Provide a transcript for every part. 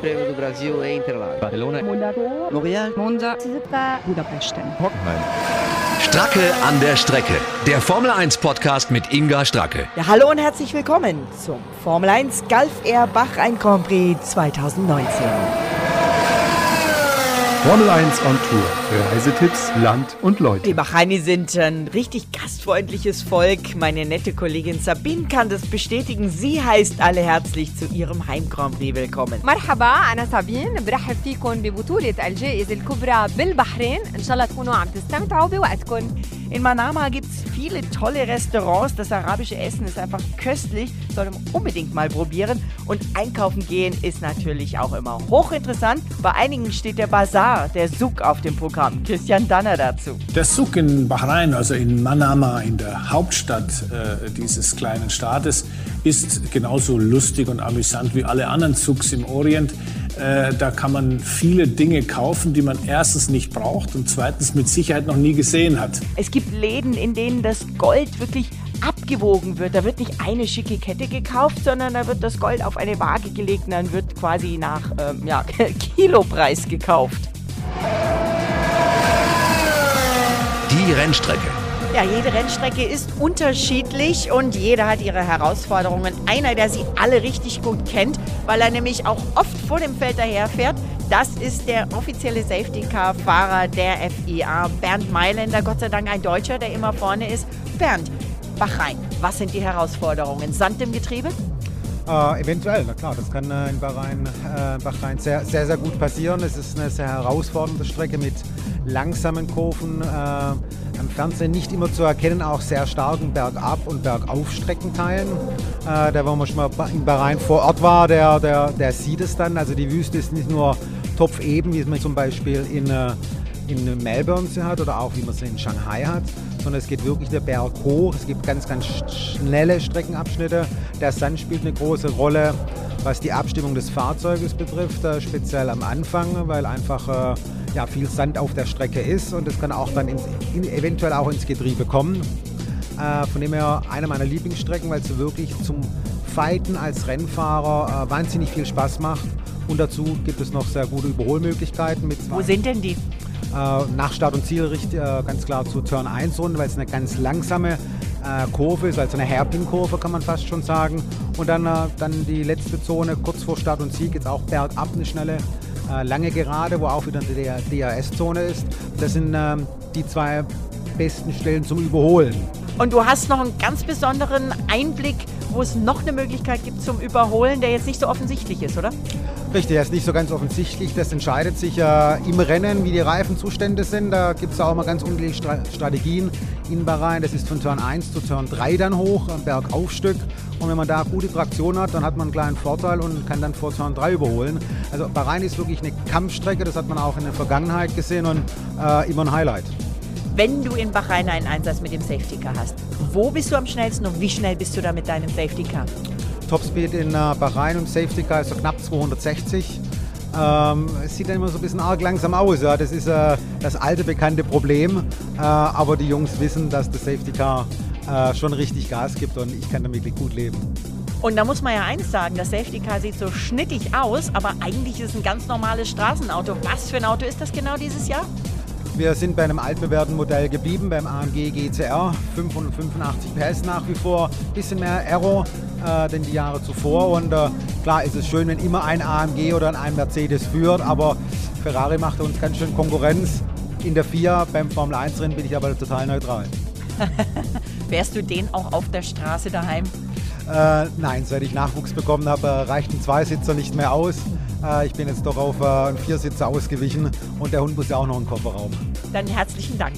Prêmio do Brasil em Interlagos. Barcelona, Montreal, Monza, Budapest. Hockenheim. Stracke an der Strecke. Der Formel 1 Podcast mit Inga Stracke. Ja, hallo und herzlich willkommen zum Formel 1 Gulf Air Bachrhein Grand Prix 2019. Formel 1 on Tour. Reisetipps, Land und Die Leute. Bahraini sind ein richtig gastfreundliches Volk. Meine nette Kollegin Sabine kann das bestätigen. Sie heißt alle herzlich zu ihrem Heim Grand Prix willkommen. مرحبا أنا سابين برحب فيكم ببطولة الجائزة الكبرى بالبحرين إن شاء الله تكونوا عم تستمتعوا بوقتكم In Manama gibt es viele tolle Restaurants. Das arabische Essen ist einfach köstlich. Sollte man unbedingt mal probieren. Und einkaufen gehen ist natürlich auch immer hochinteressant. Bei einigen steht der Bazar, der Souk auf dem Programm. Christian Danner dazu. Der Souk in Bahrain, also in Manama, in der Hauptstadt äh, dieses kleinen Staates, ist genauso lustig und amüsant wie alle anderen Souks im Orient. Äh, da kann man viele Dinge kaufen, die man erstens nicht braucht und zweitens mit Sicherheit noch nie gesehen hat. Es gibt Läden, in denen das Gold wirklich abgewogen wird. Da wird nicht eine schicke Kette gekauft, sondern da wird das Gold auf eine Waage gelegt und dann wird quasi nach ähm, ja, Kilopreis gekauft. Die Rennstrecke. Ja, jede Rennstrecke ist unterschiedlich und jeder hat ihre Herausforderungen. Einer, der sie alle richtig gut kennt, weil er nämlich auch oft vor dem Feld daherfährt, das ist der offizielle Safety-Car-Fahrer der FIA, Bernd Mailänder. Gott sei Dank ein Deutscher, der immer vorne ist. Bernd, Bahrain, was sind die Herausforderungen? Sand im Getriebe? Äh, eventuell, na klar, das kann äh, in Bahrain, äh, Bahrain sehr, sehr, sehr gut passieren. Es ist eine sehr herausfordernde Strecke mit langsamen Kurven. Am Fernsehen nicht immer zu erkennen, auch sehr starken Bergab- und Bergaufstreckenteilen. Äh, der, wo man schon mal in Bahrain vor Ort war, der, der, der sieht es dann. Also die Wüste ist nicht nur topfeben, wie man zum Beispiel in, äh, in Melbourne sie hat oder auch wie man sie in Shanghai hat, sondern es geht wirklich der Berg hoch. Es gibt ganz, ganz sch- schnelle Streckenabschnitte. Der Sand spielt eine große Rolle, was die Abstimmung des Fahrzeuges betrifft, äh, speziell am Anfang, weil einfach äh, ja, viel Sand auf der Strecke ist und es kann auch dann ins, in, eventuell auch ins Getriebe kommen. Äh, von dem her eine meiner Lieblingsstrecken, weil es wirklich zum Fighten als Rennfahrer äh, wahnsinnig viel Spaß macht. Und dazu gibt es noch sehr gute Überholmöglichkeiten mit Wo sind denn die? äh, nach Start und Ziel richt, äh, ganz klar zu Turn 1 Runde, weil es eine ganz langsame äh, Kurve ist, also eine Hairpin-Kurve kann man fast schon sagen. Und dann, dann die letzte Zone kurz vor Start und Ziel geht es auch bergab eine schnelle, lange Gerade, wo auch wieder eine DRS-Zone ist. Das sind ähm, die zwei besten Stellen zum Überholen. Und du hast noch einen ganz besonderen Einblick, wo es noch eine Möglichkeit gibt zum Überholen, der jetzt nicht so offensichtlich ist, oder? Richtig, das ist nicht so ganz offensichtlich. Das entscheidet sich äh, im Rennen, wie die Reifenzustände sind. Da gibt es auch immer ganz unterschiedliche Stra Strategien in Bahrain. Das ist von Turn 1 zu Turn 3 dann hoch, ein Bergaufstück. Und wenn man da gute Traktion hat, dann hat man einen kleinen Vorteil und kann dann vor Turn 3 überholen. Also Bahrain ist wirklich eine Kampfstrecke, das hat man auch in der Vergangenheit gesehen und äh, immer ein Highlight. Wenn du in Bahrain einen Einsatz mit dem Safety Car hast, wo bist du am schnellsten und wie schnell bist du da mit deinem Safety Car? Topspeed in äh, Bahrain und Safety Car ist so knapp 260. Ähm, es sieht dann immer so ein bisschen arg langsam aus. Ja. Das ist äh, das alte bekannte Problem. Äh, aber die Jungs wissen, dass das Safety Car äh, schon richtig Gas gibt und ich kann damit gut leben. Und da muss man ja eins sagen, das Safety Car sieht so schnittig aus, aber eigentlich ist es ein ganz normales Straßenauto. Was für ein Auto ist das genau dieses Jahr? Wir sind bei einem altbewährten Modell geblieben, beim AMG GCR. 585 PS nach wie vor. Bisschen mehr Aero äh, denn die Jahre zuvor. Und äh, klar ist es schön, wenn immer ein AMG oder ein Mercedes führt, aber Ferrari macht uns ganz schön Konkurrenz. In der FIA beim Formel 1 Rennen bin ich aber total neutral. Wärst du den auch auf der Straße daheim? Äh, nein, seit ich Nachwuchs bekommen habe, äh, reicht ein Zweisitzer nicht mehr aus. Äh, ich bin jetzt doch auf äh, einen Viersitzer ausgewichen und der Hund muss ja auch noch einen Kofferraum. Dann herzlichen Dank.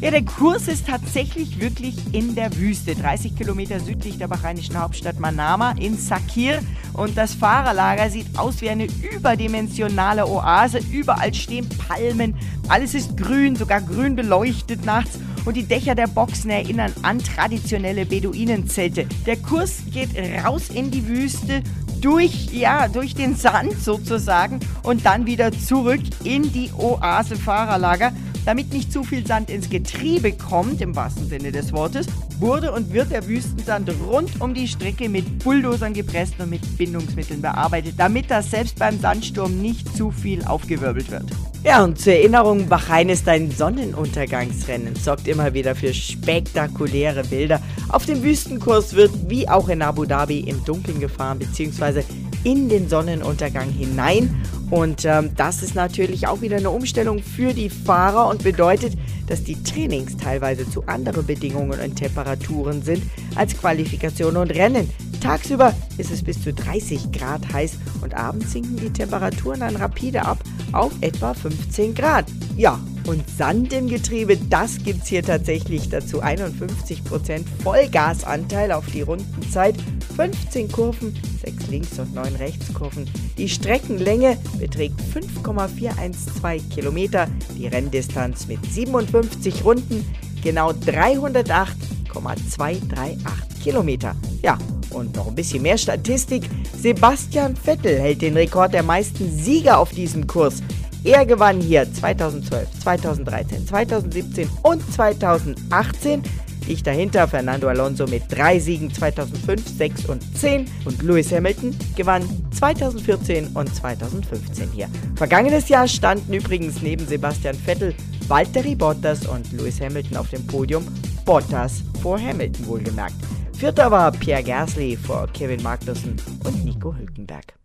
Ja, der Kurs ist tatsächlich wirklich in der Wüste, 30 Kilometer südlich der bahreinischen Hauptstadt Manama in Sakir. Und das Fahrerlager sieht aus wie eine überdimensionale Oase. Überall stehen Palmen, alles ist grün, sogar grün beleuchtet nachts. Und die Dächer der Boxen erinnern an traditionelle Beduinenzelte. Der Kurs geht raus in die Wüste, durch, ja, durch den Sand sozusagen und dann wieder zurück in die Oase Fahrerlager. Damit nicht zu viel Sand ins Getriebe kommt, im wahrsten Sinne des Wortes, wurde und wird der Wüstensand rund um die Strecke mit Bulldozern gepresst und mit Bindungsmitteln bearbeitet, damit das selbst beim Sandsturm nicht zu viel aufgewirbelt wird. Ja, und zur Erinnerung, Bahrain ist ein Sonnenuntergangsrennen, sorgt immer wieder für spektakuläre Bilder. Auf dem Wüstenkurs wird wie auch in Abu Dhabi im Dunkeln gefahren, beziehungsweise in den Sonnenuntergang hinein. Und ähm, das ist natürlich auch wieder eine Umstellung für die Fahrer und bedeutet, dass die Trainings teilweise zu anderen Bedingungen und Temperaturen sind als Qualifikation und Rennen. Tagsüber ist es bis zu 30 Grad heiß und abends sinken die Temperaturen dann rapide ab auf etwa 15 Grad. Ja, und Sand im Getriebe, das gibt es hier tatsächlich dazu. 51% Vollgasanteil auf die Rundenzeit, 15 Kurven, 6 Links- und 9 Rechtskurven. Die Streckenlänge beträgt 5,412 Kilometer, die Renndistanz mit 57 Runden genau 308,238 Kilometer. Ja, und noch ein bisschen mehr Statistik. Sebastian Vettel hält den Rekord der meisten Sieger auf diesem Kurs. Er gewann hier 2012, 2013, 2017 und 2018. Dicht dahinter Fernando Alonso mit drei Siegen 2005, 6 und 10 und Lewis Hamilton gewann 2014 und 2015 hier. Vergangenes Jahr standen übrigens neben Sebastian Vettel Valtteri Bottas und Lewis Hamilton auf dem Podium. Bottas vor Hamilton wohlgemerkt. Vierter war Pierre Gasly vor Kevin Magnussen und Nico Hülkenberg.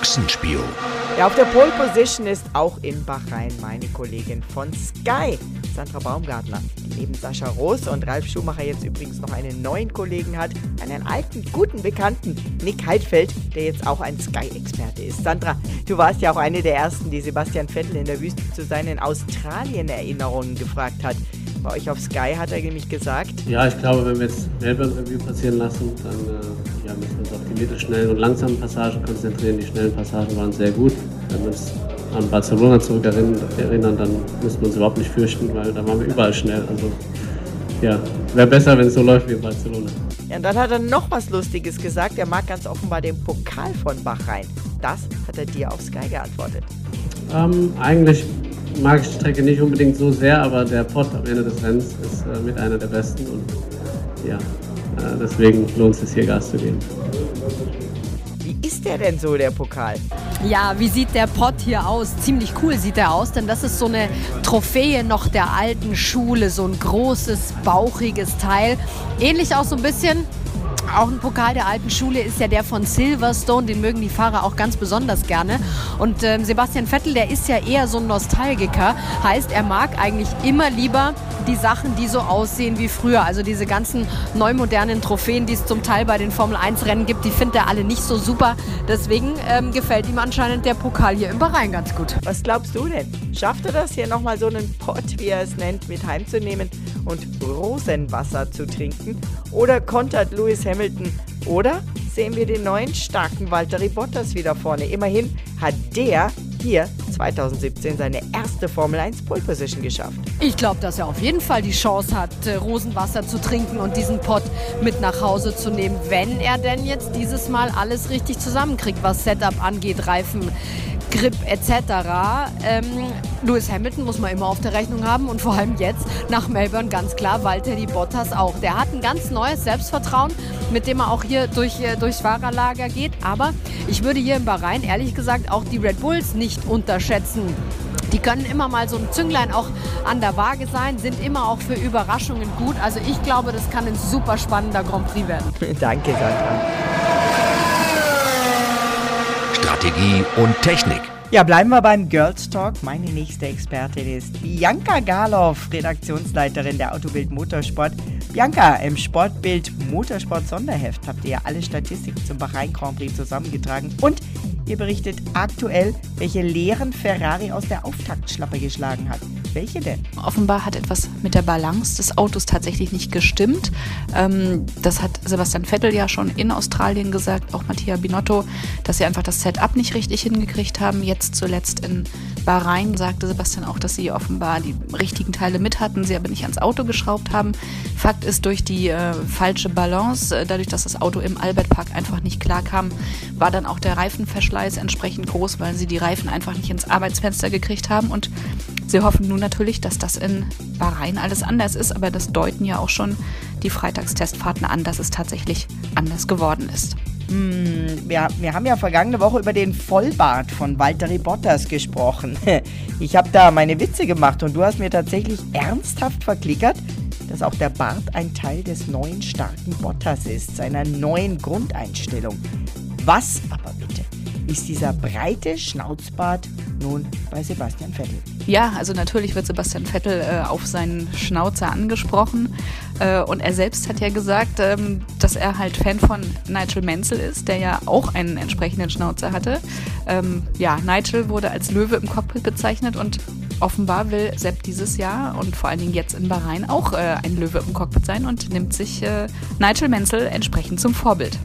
Boxenspiel. Ja, auf der Pole Position ist auch in Bahrain meine Kollegin von Sky, Sandra Baumgartner, die neben Sascha Roos und Ralf Schumacher jetzt übrigens noch einen neuen Kollegen hat, einen alten, guten Bekannten, Nick Heidfeld, der jetzt auch ein Sky-Experte ist. Sandra, du warst ja auch eine der ersten, die Sebastian Vettel in der Wüste zu seinen Australien-Erinnerungen gefragt hat. Bei euch auf Sky hat er nämlich gesagt. Ja, ich glaube, wenn wir jetzt Melbourne Review passieren lassen, dann äh, ja, müssen wir uns auf die mittelschnellen und langsamen Passagen konzentrieren. Die schnellen Passagen waren sehr gut. Wenn wir uns an Barcelona zurück erinnern, dann müssen wir uns überhaupt nicht fürchten, weil da waren wir überall schnell. Also ja, wäre besser, wenn es so läuft wie in Barcelona. Ja, und dann hat er noch was Lustiges gesagt. Er mag ganz offenbar den Pokal von Bahrain. Das hat er dir auf Sky geantwortet. Ähm, eigentlich mag ich die Strecke nicht unbedingt so sehr, aber der Pot am Ende des Rennens ist äh, mit einer der besten und ja, äh, deswegen lohnt es sich hier Gas zu geben. Wie ist der denn so, der Pokal? Ja, wie sieht der Pott hier aus? Ziemlich cool sieht er aus, denn das ist so eine Trophäe noch der alten Schule, so ein großes, bauchiges Teil. Ähnlich auch so ein bisschen auch ein Pokal der alten Schule ist ja der von Silverstone, den mögen die Fahrer auch ganz besonders gerne. Und ähm, Sebastian Vettel, der ist ja eher so ein Nostalgiker, heißt, er mag eigentlich immer lieber die Sachen, die so aussehen wie früher. Also diese ganzen neumodernen Trophäen, die es zum Teil bei den Formel 1 Rennen gibt, die findet er alle nicht so super. Deswegen ähm, gefällt ihm anscheinend der Pokal hier im Bahrain ganz gut. Was glaubst du denn? Schafft er das hier nochmal so einen Pott, wie er es nennt, mit heimzunehmen und Rosenwasser zu trinken? Oder kontert Lewis Hamilton? Oder sehen wir den neuen starken Valtteri Bottas wieder vorne? Immerhin hat der hier 2017 seine erste Formel 1 Pole Position geschafft. Ich glaube, dass er auf jeden Fall die Chance hat, äh, Rosenwasser zu trinken und diesen Pott mit nach Hause zu nehmen, wenn er denn jetzt dieses Mal alles richtig zusammenkriegt, was Setup angeht, Reifen. Grip etc. Ähm, Lewis Hamilton muss man immer auf der Rechnung haben und vor allem jetzt nach Melbourne ganz klar Valtteri Bottas auch. Der hat ein ganz neues Selbstvertrauen, mit dem er auch hier durch, äh, durchs Fahrerlager geht. Aber ich würde hier in Bahrain ehrlich gesagt auch die Red Bulls nicht unterschätzen. Die können immer mal so ein Zünglein auch an der Waage sein, sind immer auch für Überraschungen gut. Also ich glaube, das kann ein super spannender Grand Prix werden. Danke, Sandra. Strategie und Technik. Ja, bleiben wir beim Girls Talk. Meine nächste Expertin ist Bianca Galoff, Redaktionsleiterin der Autobild Motorsport. Bianca, im Sportbild Motorsport Sonderheft habt ihr alle Statistiken zum Bahrain Grand Prix zusammengetragen und ihr berichtet aktuell, welche Lehren Ferrari aus der Auftaktschlappe geschlagen hat. Welche denn? Offenbar hat etwas mit der Balance des Autos tatsächlich nicht gestimmt. Ähm, das hat Sebastian Vettel ja schon in Australien gesagt, auch Mattia Binotto, dass sie einfach das Setup nicht richtig hingekriegt haben. Jetzt zuletzt in Bahrain sagte Sebastian auch, dass sie offenbar die richtigen Teile mit hatten, sie aber nicht ans Auto geschraubt haben. Fakt ist, durch die äh, falsche Balance, äh, dadurch, dass das Auto im Albert Park einfach nicht klar kam, war dann auch der Reifenverschleiß entsprechend groß, weil sie die Reifen einfach nicht ins Arbeitsfenster gekriegt haben. Und sie hoffen nun natürlich, dass das in Bahrain alles anders ist, aber das deuten ja auch schon die Freitagstestfahrten an, dass es tatsächlich anders geworden ist. Hm, wir, wir haben ja vergangene Woche über den Vollbart von Valtteri Bottas gesprochen. Ich habe da meine Witze gemacht und du hast mir tatsächlich ernsthaft verklickert, dass auch der Bart ein Teil des neuen starken Bottas ist, seiner neuen Grundeinstellung. Was aber bitte ist dieser breite Schnauzbart nun bei Sebastian Vettel? Ja, also natürlich wird Sebastian Vettel äh, auf seinen Schnauzer angesprochen. Äh, und er selbst hat ja gesagt, ähm, dass er halt Fan von Nigel Menzel ist, der ja auch einen entsprechenden Schnauzer hatte. Ähm, ja, Nigel wurde als Löwe im Cockpit bezeichnet und offenbar will Sepp dieses Jahr und vor allen Dingen jetzt in Bahrain auch äh, ein Löwe im Cockpit sein und nimmt sich äh, Nigel Menzel entsprechend zum Vorbild.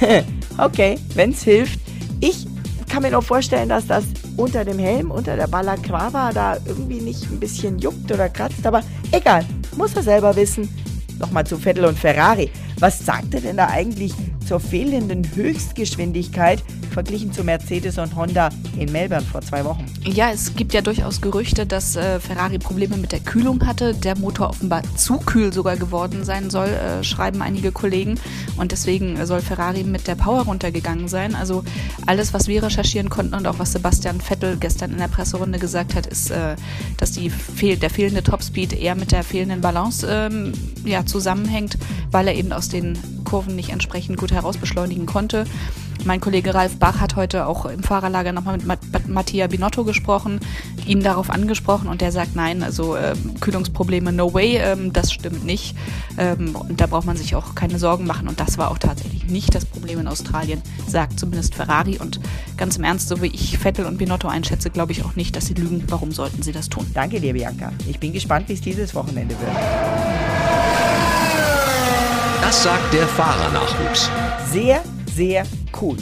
okay, wenn es hilft. Ich kann mir noch vorstellen, dass das unter dem Helm, unter der Balaclava da irgendwie nicht ein bisschen juckt oder kratzt, aber egal, muss er selber wissen. Nochmal zu Vettel und Ferrari. Was sagt er denn da eigentlich zur fehlenden Höchstgeschwindigkeit verglichen zu Mercedes und Honda in Melbourne vor zwei Wochen. Ja, es gibt ja durchaus Gerüchte, dass äh, Ferrari Probleme mit der Kühlung hatte, der Motor offenbar zu kühl sogar geworden sein soll, äh, schreiben einige Kollegen. Und deswegen soll Ferrari mit der Power runtergegangen sein. Also alles, was wir recherchieren konnten und auch was Sebastian Vettel gestern in der Presserunde gesagt hat, ist, äh, dass die fehl der fehlende Topspeed eher mit der fehlenden Balance ähm, ja, zusammenhängt, weil er eben aus den Kurven nicht entsprechend gut herausbeschleunigen konnte. Mein Kollege Ralf Bach hat heute auch im Fahrerlager nochmal mit Mattia Binotto gesprochen, ihn darauf angesprochen und der sagt, nein, also äh, Kühlungsprobleme, no way, ähm, das stimmt nicht. Ähm, und da braucht man sich auch keine Sorgen machen. Und das war auch tatsächlich nicht das Problem in Australien, sagt zumindest Ferrari. Und ganz im Ernst, so wie ich Vettel und Binotto einschätze, glaube ich auch nicht, dass sie lügen. Warum sollten sie das tun? Danke dir, Bianca. Ich bin gespannt, wie es dieses Wochenende wird. Das sagt der Fahrernachwuchs. Sehr, sehr cool.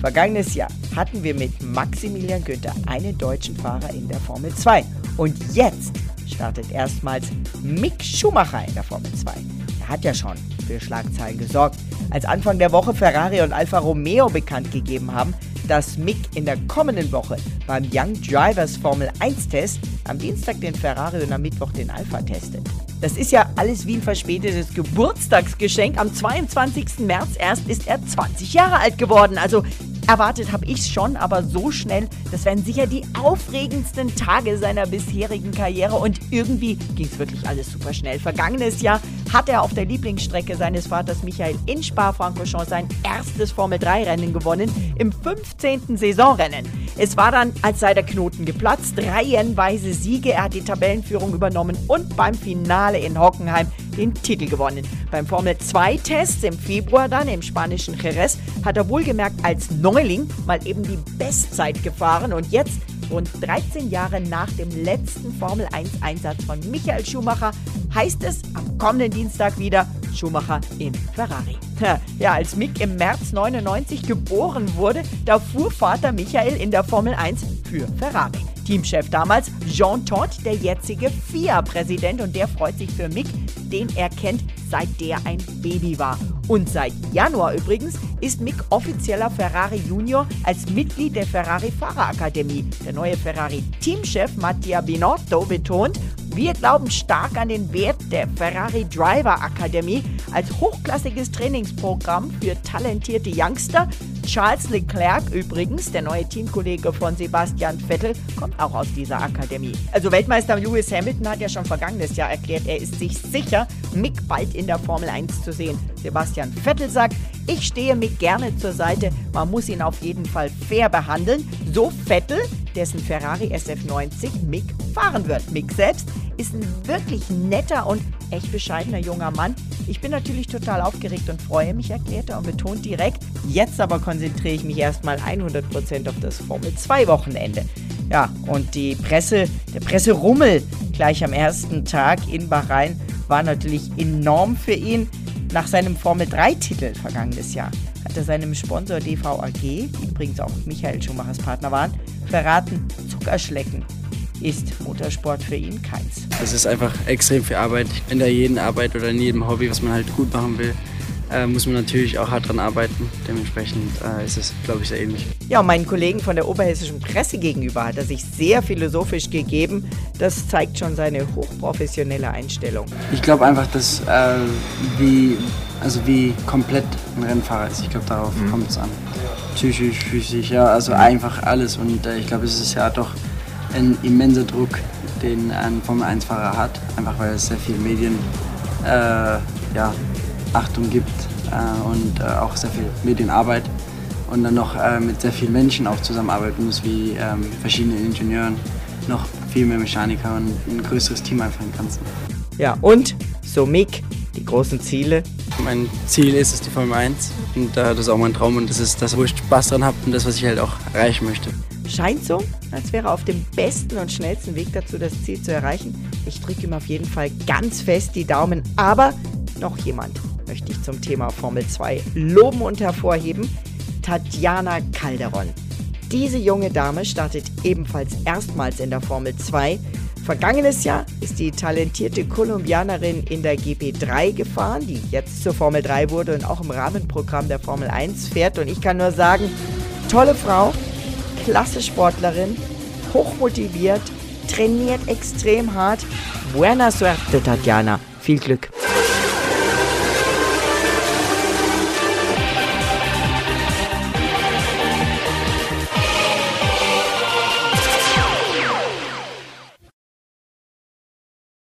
Vergangenes Jahr hatten wir mit Maximilian Günther einen deutschen Fahrer in der Formel 2. Und jetzt startet erstmals Mick Schumacher in der Formel 2. Er hat ja schon für Schlagzeilen gesorgt, als Anfang der Woche Ferrari und Alfa Romeo bekannt gegeben haben, dass Mick in der kommenden Woche beim Young Drivers Formel 1 Test am Dienstag den Ferrari und am Mittwoch den Alpha testet. Das ist ja alles wie ein verspätetes Geburtstagsgeschenk. Am 22. März erst ist er 20 Jahre alt geworden. Also Erwartet habe ich schon, aber so schnell, das wären sicher die aufregendsten Tage seiner bisherigen Karriere und irgendwie ging es wirklich alles super schnell. Vergangenes Jahr hat er auf der Lieblingsstrecke seines Vaters Michael in Spa-Francorchamps sein erstes Formel-3-Rennen gewonnen, im 15. Saisonrennen. Es war dann, als sei der Knoten geplatzt, reihenweise Siege, er hat die Tabellenführung übernommen und beim Finale in Hockenheim den Titel gewonnen. Beim Formel 2-Test im Februar dann im spanischen Jerez hat er wohlgemerkt als Neuling mal eben die Bestzeit gefahren und jetzt Rund 13 Jahre nach dem letzten Formel 1-Einsatz von Michael Schumacher heißt es am kommenden Dienstag wieder Schumacher in Ferrari. Ja, als Mick im März 99 geboren wurde, da fuhr Vater Michael in der Formel 1 für Ferrari. Teamchef damals Jean Todt, der jetzige FIA-Präsident und der freut sich für Mick, den er kennt, seit der ein Baby war. Und seit Januar übrigens ist Mick offizieller Ferrari Junior als Mitglied der Ferrari Fahrerakademie. Der neue Ferrari Teamchef Mattia Binotto betont, wir glauben stark an den Wert der Ferrari Driver Akademie als hochklassiges Trainingsprogramm für talentierte Youngster. Charles Leclerc übrigens, der neue Teamkollege von Sebastian Vettel, kommt auch aus dieser Akademie. Also Weltmeister Lewis Hamilton hat ja schon vergangenes Jahr erklärt, er ist sich sicher, Mick bald in der Formel 1 zu sehen. Sebastian Vettel sagt, ich stehe Mick gerne zur Seite, man muss ihn auf jeden Fall fair behandeln. So Vettel, dessen Ferrari SF90 Mick fahren wird. Mick selbst ist ein wirklich netter und echt bescheidener junger Mann. Ich bin natürlich total aufgeregt und freue mich, erklärt er und betont direkt. Jetzt aber konzentriere ich mich erstmal 100% auf das Formel 2 Wochenende. Ja, und die Presse, der Presserummel gleich am ersten Tag in Bahrain war natürlich enorm für ihn. Nach seinem Formel-3-Titel vergangenes Jahr hat er seinem Sponsor DVAG, die übrigens auch Michael Schumachers Partner waren, verraten, Zuckerschlecken ist Motorsport für ihn keins. Das ist einfach extrem viel Arbeit. In der jeden Arbeit oder in jedem Hobby, was man halt gut machen will, äh, muss man natürlich auch hart dran arbeiten. Dementsprechend äh, ist es, glaube ich, sehr ähnlich. Ja, und meinen Kollegen von der oberhessischen Presse gegenüber hat er sich sehr philosophisch gegeben. Das zeigt schon seine hochprofessionelle Einstellung. Ich glaube einfach, dass äh, wie, also wie komplett ein Rennfahrer ist. Ich glaube, darauf mhm. kommt es an. Psychisch, physisch, ja, also einfach alles. Und äh, ich glaube, es ist ja doch ein immenser Druck, den ein Formel-1-Fahrer hat, einfach weil es sehr viel Medien äh, ja, Achtung gibt äh, und äh, auch sehr viel Medienarbeit und dann noch äh, mit sehr vielen Menschen auch zusammenarbeiten muss, wie ähm, verschiedenen Ingenieuren, noch viel mehr Mechaniker und ein größeres Team einfach im Ganzen. Ja, und so Mick, die großen Ziele. Mein Ziel ist es die Formel 1 und äh, das ist auch mein Traum und das ist das, wo ich Spaß dran habe und das, was ich halt auch erreichen möchte. Scheint so, als wäre er auf dem besten und schnellsten Weg dazu, das Ziel zu erreichen. Ich drücke ihm auf jeden Fall ganz fest die Daumen. Aber noch jemand möchte ich zum Thema Formel 2 loben und hervorheben. Tatjana Calderon. Diese junge Dame startet ebenfalls erstmals in der Formel 2. Vergangenes Jahr ist die talentierte Kolumbianerin in der GP3 gefahren, die jetzt zur Formel 3 wurde und auch im Rahmenprogramm der Formel 1 fährt. Und ich kann nur sagen, tolle Frau, klasse Sportlerin, hochmotiviert, trainiert extrem hart. Buena suerte, Tatjana. Viel Glück.